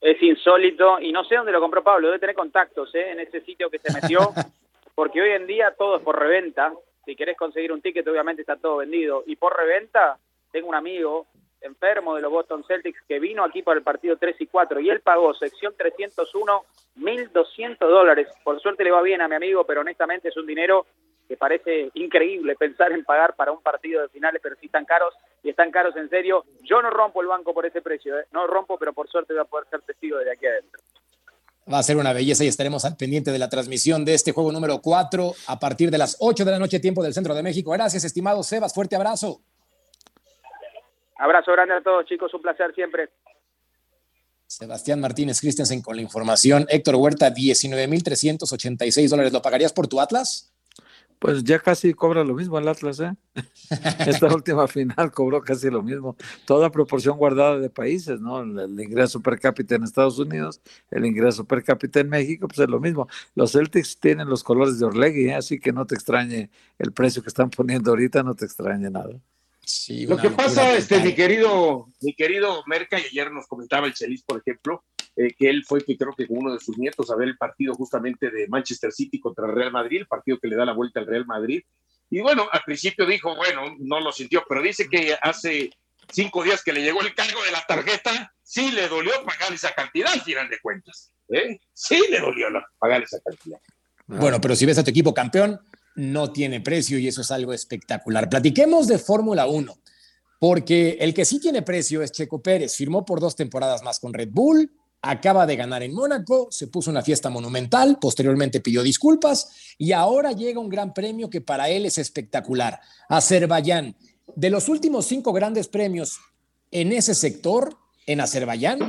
Es insólito y no sé dónde lo compró Pablo, debe tener contactos ¿eh? en ese sitio que se metió, porque hoy en día todo es por reventa. Si querés conseguir un ticket, obviamente está todo vendido. Y por reventa, tengo un amigo enfermo de los Boston Celtics que vino aquí para el partido 3 y 4 y él pagó sección 301 1.200 dólares. Por suerte le va bien a mi amigo, pero honestamente es un dinero que parece increíble pensar en pagar para un partido de finales, pero sí están caros y están caros en serio. Yo no rompo el banco por ese precio, ¿eh? no rompo, pero por suerte voy a poder ser testigo desde aquí adentro. Va a ser una belleza y estaremos al pendiente de la transmisión de este juego número 4 a partir de las 8 de la noche, tiempo del centro de México. Gracias, estimado Sebas. Fuerte abrazo. Abrazo grande a todos, chicos. Un placer siempre. Sebastián Martínez Christensen con la información. Héctor Huerta, 19.386 dólares. ¿Lo pagarías por tu Atlas? Pues ya casi cobra lo mismo el Atlas, ¿eh? Esta última final cobró casi lo mismo. Toda proporción guardada de países, ¿no? El, ingreso per cápita en Estados Unidos, el ingreso per cápita en México, pues es lo mismo. Los Celtics tienen los colores de Orlegui, ¿eh? así que no te extrañe el precio que están poniendo ahorita, no te extrañe nada. Lo que pasa, este, mi querido, mi querido Merca, y ayer nos comentaba el Chelis, por ejemplo, eh, que él fue, que creo que con uno de sus nietos, a ver el partido justamente de Manchester City contra el Real Madrid, el partido que le da la vuelta al Real Madrid. Y bueno, al principio dijo, bueno, no lo sintió, pero dice que hace cinco días que le llegó el cargo de la tarjeta, sí le dolió pagar esa cantidad, al final de cuentas. ¿eh? Sí le dolió pagar esa cantidad. Bueno, pero si ves a tu equipo campeón, no tiene precio y eso es algo espectacular. Platiquemos de Fórmula 1, porque el que sí tiene precio es Checo Pérez. Firmó por dos temporadas más con Red Bull, acaba de ganar en Mónaco, se puso una fiesta monumental, posteriormente pidió disculpas y ahora llega un gran premio que para él es espectacular. Azerbaiyán. De los últimos cinco grandes premios en ese sector, en Azerbaiyán,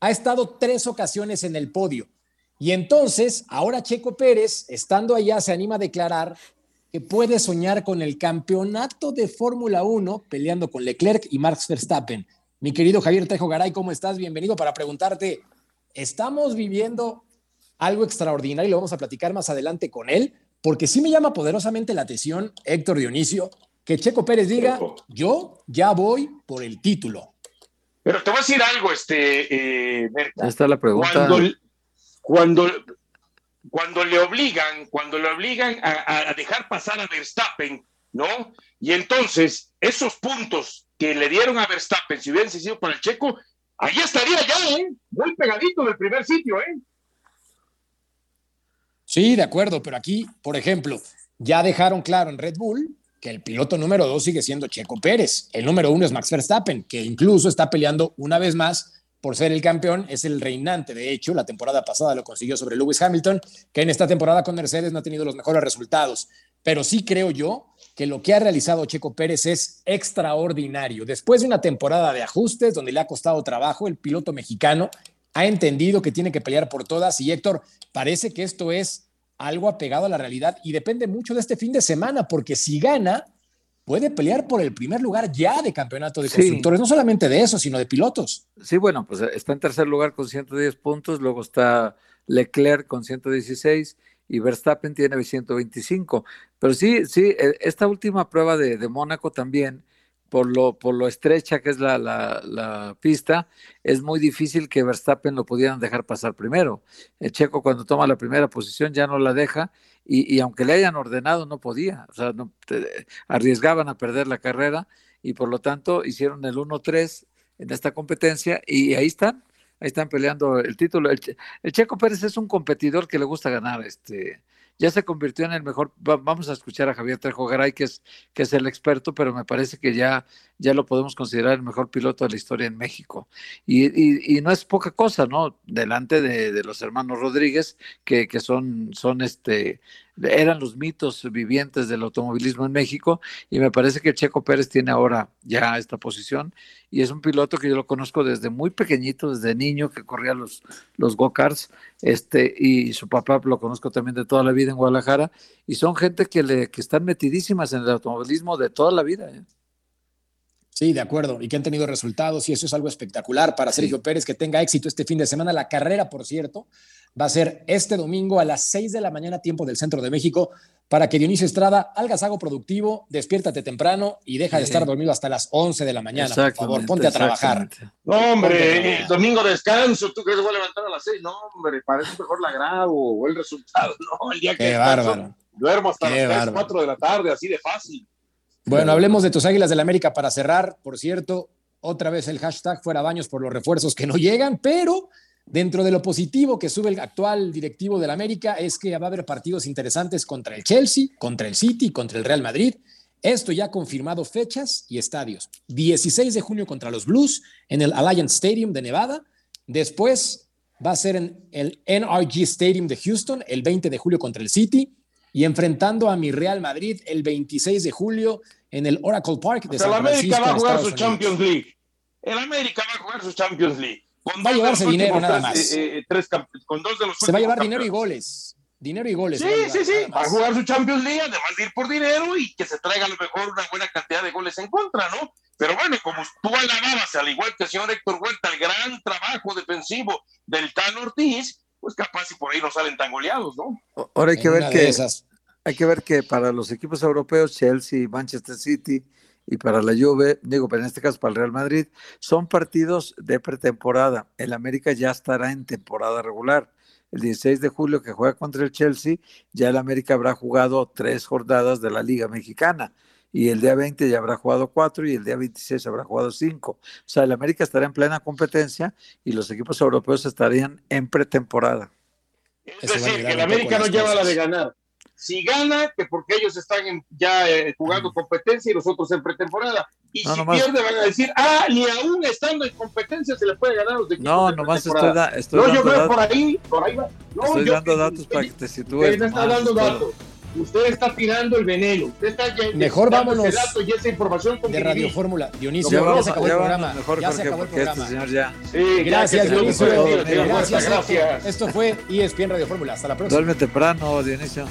ha estado tres ocasiones en el podio. Y entonces, ahora Checo Pérez, estando allá, se anima a declarar que puede soñar con el campeonato de Fórmula 1 peleando con Leclerc y Max Verstappen. Mi querido Javier Tejo Garay, ¿cómo estás? Bienvenido para preguntarte, ¿estamos viviendo algo extraordinario? Y lo vamos a platicar más adelante con él, porque sí me llama poderosamente la atención, Héctor Dionisio, que Checo Pérez diga, yo ya voy por el título. Pero te voy a decir algo, este... Eh, está la pregunta cuando, cuando le obligan, cuando le obligan a, dejar pasar a Verstappen, ¿no? Y entonces, esos puntos que le dieron a Verstappen, si hubieran sido para el checo, ahí estaría ya, ¿eh? Muy pegadito del primer sitio, ¿eh? Sí, de acuerdo, pero aquí, por ejemplo, ya dejaron claro en Red Bull que el piloto número dos sigue siendo Checo Pérez. El número uno es Max Verstappen, que incluso está peleando una vez más por ser el campeón, es el reinante. De hecho, la temporada pasada lo consiguió sobre Lewis Hamilton, que en esta temporada con Mercedes no ha tenido los mejores resultados. Pero sí creo yo que lo que ha realizado Checo Pérez es extraordinario. Después de una temporada de ajustes donde le ha costado trabajo, el piloto mexicano ha entendido que tiene que pelear por todas. Y Héctor, parece que esto es algo apegado a la realidad y depende mucho de este fin de semana, porque si gana, puede pelear por el primer lugar ya de campeonato de constructores, no solamente de eso, sino de pilotos. Sí, bueno, pues eh, está en tercer lugar con 110 puntos, luego está Leclerc con 116 y Verstappen tiene 125. Pero sí, sí, e, esta última prueba de, de Mónaco también por lo, por lo estrecha que es la, la, pista, es muy difícil que Verstappen lo pudieran dejar pasar primero. El Checo cuando toma la primera posición ya no la deja y, y aunque le hayan ordenado no podía, o sea, no, arriesgaban a perder la carrera y por lo tanto hicieron el 1-3 en esta competencia y ahí están, ahí están peleando el título. El, el, Checo Pérez es un competidor que le gusta ganar, este, ya se convirtió en el mejor. Vamos a escuchar a Javier Trejo Garay, que es, que es el experto, pero me parece que ya, ya lo podemos considerar el mejor piloto de la historia en México. Y, y, no es poca cosa, ¿no? Delante de, de los hermanos Rodríguez, que, que son, son este, eran los mitos vivientes del automovilismo en México y me parece que Checo Pérez tiene ahora ya esta posición y es un piloto que yo lo conozco desde muy pequeñito, desde niño que corría los, los go-karts este, y su papá lo conozco también de toda la vida en Guadalajara y son gente que, le, que están metidísimas en el automovilismo de toda la vida. ¿eh? Sí, de acuerdo. Y que han tenido resultados y eso es algo espectacular para Sergio Pérez, que tenga éxito este fin de semana. La carrera, por cierto, va a ser este domingo a las 6 de la mañana, tiempo del centro de México, para que Dionisio Estrada haga algo productivo, despiértate temprano y deja de estar dormido hasta las 11 de la mañana. Por favor, ponte a trabajar. No, hombre, domingo descanso, tú crees que voy a levantar a las 6. No, hombre, parece mejor la grabo o el resultado. No, el día que duermo hasta las 4 de la tarde, así de fácil. Bueno, hablemos de tus Águilas del la América para cerrar. Por cierto, otra vez el hashtag fuera baños por los refuerzos que no llegan, pero Dentro de lo positivo que sube el actual directivo del América es que va a haber partidos interesantes contra el Chelsea, contra el City, contra el Real Madrid. Esto ya ha confirmado fechas y estadios. 16 de junio contra los Blues en el Alliance Stadium de Nevada. Después va a ser en el NRG Stadium de Houston el 20 de julio contra el City y enfrentando a mi Real Madrid el 26 de julio en el Oracle Park de O sea, San el América Francisco. va a jugar Estados su Unidos. Champions League. El América va a jugar su Champions League. Con Va a dos de llevarse los dinero nada más. eh, eh, tres camp- con dos de los Se va a llevar dinero y goles. Dinero y goles. Sí, va llevar, sí, sí. Va a jugar su Champions League, además de ir por dinero y que se traiga a lo mejor una buena cantidad de goles en contra, ¿no? Pero bueno, como tú alababas, al igual que el señor Héctor Huerta, el gran trabajo defensivo del Tan Ortiz, pues capaz y por ahí no salen tan goleados, ¿no? Ahora hay que En ver que esas. Hay que ver que para los equipos europeos, Chelsea, Manchester City y para la Juve, digo, pero en este caso para el Real Madrid, son partidos de pretemporada. El América ya estará en temporada regular. El 16 de julio que juega contra el Chelsea, ya el América habrá jugado tres jornadas de la Liga Mexicana. Y el día 20 ya habrá jugado cuatro y el día 26 habrá jugado cinco. O sea, el América estará en plena competencia y los equipos europeos estarían en pretemporada. Es decir, que el América no lleva la de ganar. Si gana, que porque ellos están en- ya eh, jugando competencia y nosotros en pretemporada. Y No, si nomás- pierde, van a decir, ah, ni aún estando en competencia se le puede ganar a los equipos No, de nomás estoy, da- estoy No, yo dando creo datos. por ahí, por ahí va. No, Estoy yo- dando datos usted- para que te sitúes. Usted no está más, dando datos. Usted está tirando el veneno. Usted está ya- Mejor vámonos ese dato y esa información con De. Radio Fórmula. Dionisio, Ya se acabó ya el programa. mejor, ya se acabó el este señor ya. Sí, Gracias, Dionisio. Gracias, Gracias. Esto, esto fue ESPN Radio Fórmula. Hasta la próxima. Duerme temprano, Dionisio.